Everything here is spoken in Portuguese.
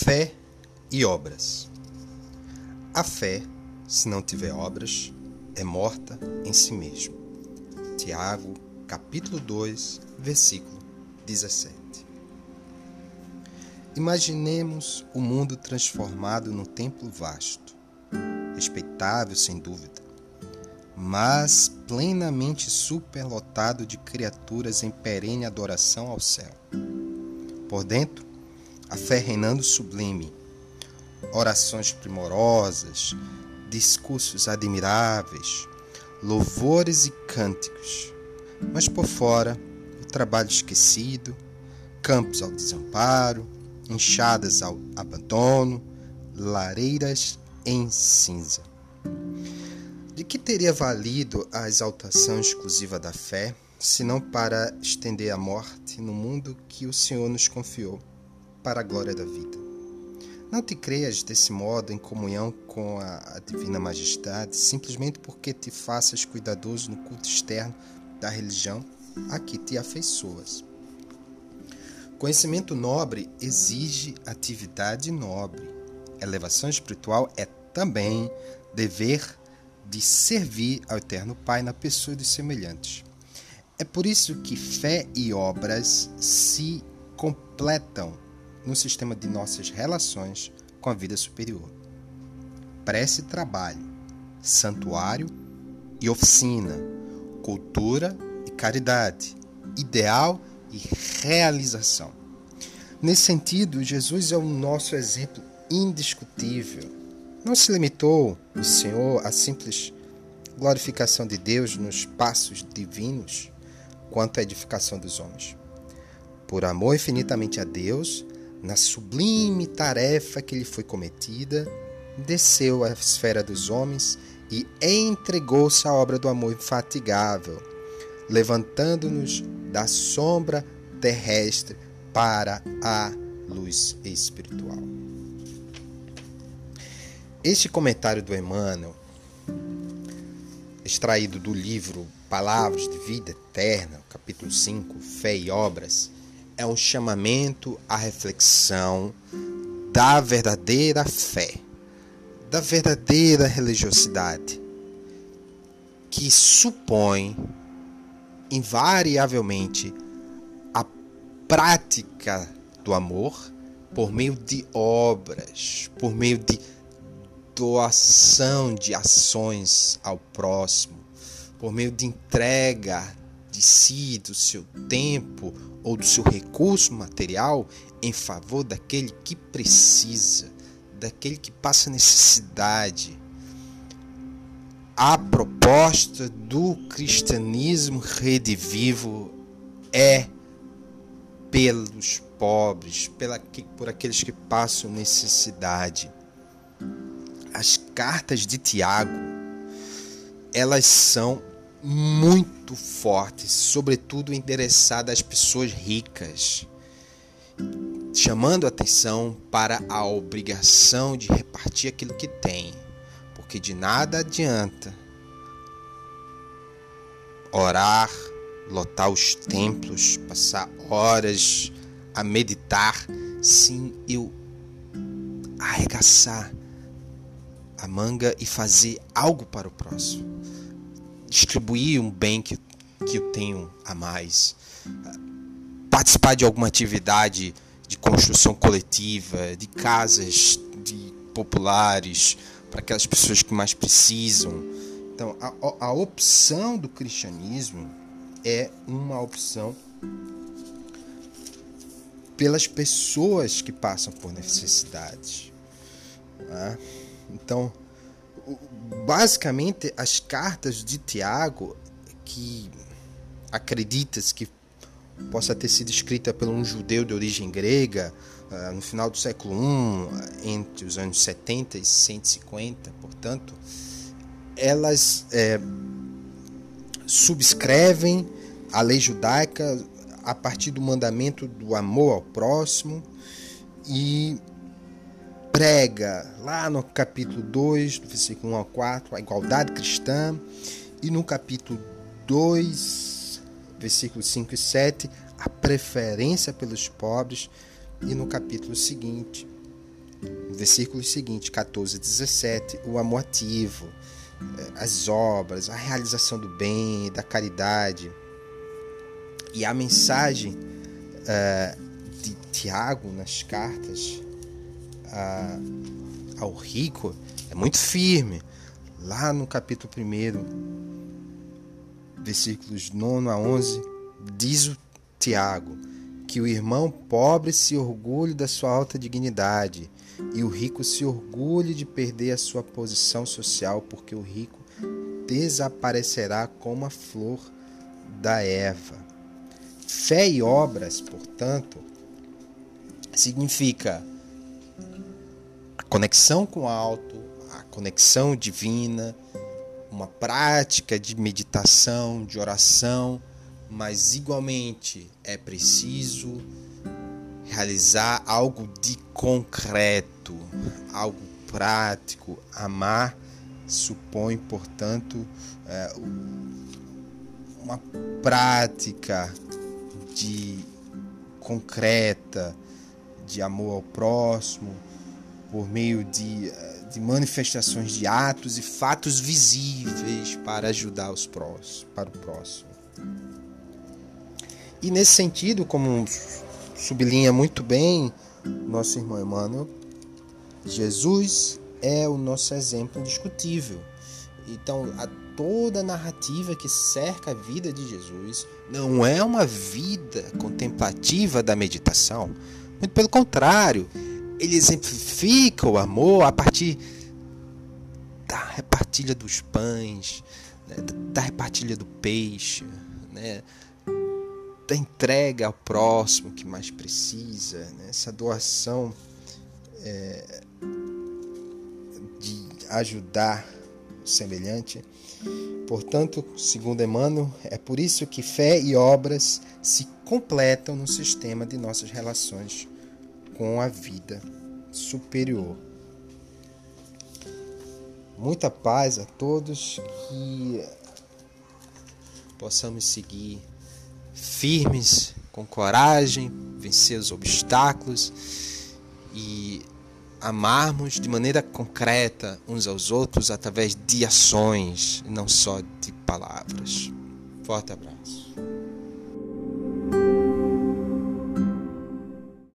Fé e obras. A fé, se não tiver obras, é morta em si mesma. Tiago, capítulo 2, versículo 17. Imaginemos o mundo transformado num templo vasto, respeitável sem dúvida, mas plenamente superlotado de criaturas em perene adoração ao céu. Por dentro, a fé reinando sublime, orações primorosas, discursos admiráveis, louvores e cânticos, mas por fora o trabalho esquecido, campos ao desamparo, enxadas ao abandono, lareiras em cinza. De que teria valido a exaltação exclusiva da fé, senão para estender a morte no mundo que o Senhor nos confiou? Para a glória da vida. Não te creias desse modo em comunhão com a divina majestade, simplesmente porque te faças cuidadoso no culto externo da religião a que te afeiçoas. Conhecimento nobre exige atividade nobre. Elevação espiritual é também dever de servir ao Eterno Pai na pessoa dos semelhantes. É por isso que fé e obras se completam no sistema de nossas relações com a vida superior. Prece e trabalho, santuário e oficina, cultura e caridade, ideal e realização. Nesse sentido, Jesus é o nosso exemplo indiscutível. Não se limitou o Senhor à simples glorificação de Deus nos passos divinos quanto à edificação dos homens. Por amor infinitamente a Deus, na sublime tarefa que lhe foi cometida, desceu à esfera dos homens e entregou-se à obra do amor infatigável, levantando-nos da sombra terrestre para a luz espiritual. Este comentário do Emmanuel, extraído do livro Palavras de Vida Eterna, capítulo 5, Fé e Obras, é um chamamento à reflexão da verdadeira fé, da verdadeira religiosidade, que supõe invariavelmente a prática do amor por meio de obras, por meio de doação de ações ao próximo, por meio de entrega de si, do seu tempo ou do seu recurso material em favor daquele que precisa, daquele que passa necessidade. A proposta do cristianismo redivivo é pelos pobres, pela, por aqueles que passam necessidade. As cartas de Tiago, elas são muito fortes, sobretudo endereçada às pessoas ricas, chamando atenção para a obrigação de repartir aquilo que tem, porque de nada adianta orar, lotar os templos, passar horas a meditar, sim eu arregaçar a manga e fazer algo para o próximo distribuir um bem que, que eu tenho a mais, participar de alguma atividade de construção coletiva, de casas de populares para aquelas pessoas que mais precisam. Então, a, a opção do cristianismo é uma opção pelas pessoas que passam por necessidades. Né? Então, basicamente as cartas de Tiago que acreditas que possa ter sido escrita por um judeu de origem grega uh, no final do século I, entre os anos 70 e 150, portanto, elas é, subscrevem a lei judaica a partir do mandamento do amor ao próximo e prega lá no capítulo 2, do versículo 1 ao 4, a igualdade cristã, e no capítulo 2, versículos 5 e 7, a preferência pelos pobres, e no capítulo seguinte, No versículo seguinte, 14 e 17, o amor ativo, eh, as obras, a realização do bem, da caridade. E a mensagem uh, de Tiago nas cartas uh, ao rico é muito firme. Lá no capítulo 1, versículos 9 a 11, diz o Tiago que o irmão pobre se orgulhe da sua alta dignidade e o rico se orgulhe de perder a sua posição social, porque o rico desaparecerá como a flor da erva. Fé e obras, portanto, significa a conexão com o alto, a conexão divina, uma prática de meditação, de oração, mas igualmente é preciso realizar algo de concreto, algo prático. Amar supõe, portanto, é, uma prática de concreta de amor ao próximo por meio de, é, de manifestações de atos e fatos visíveis para ajudar os próximos, para o próximo. E nesse sentido, como sublinha muito bem nosso irmão Emmanuel, Jesus é o nosso exemplo indiscutível. Então, a toda a narrativa que cerca a vida de Jesus não é uma vida contemplativa da meditação. Muito pelo contrário, ele exemplifica o amor a partir da repartilha dos pães, né, da repartilha do peixe, né, da entrega ao próximo que mais precisa, né? essa doação é, de ajudar o semelhante. Portanto, segundo Emmanuel, é por isso que fé e obras se completam no sistema de nossas relações com a vida superior. Muita paz a todos, que possamos seguir firmes, com coragem, vencer os obstáculos e amarmos de maneira concreta uns aos outros através de ações não só de palavras. Forte abraço.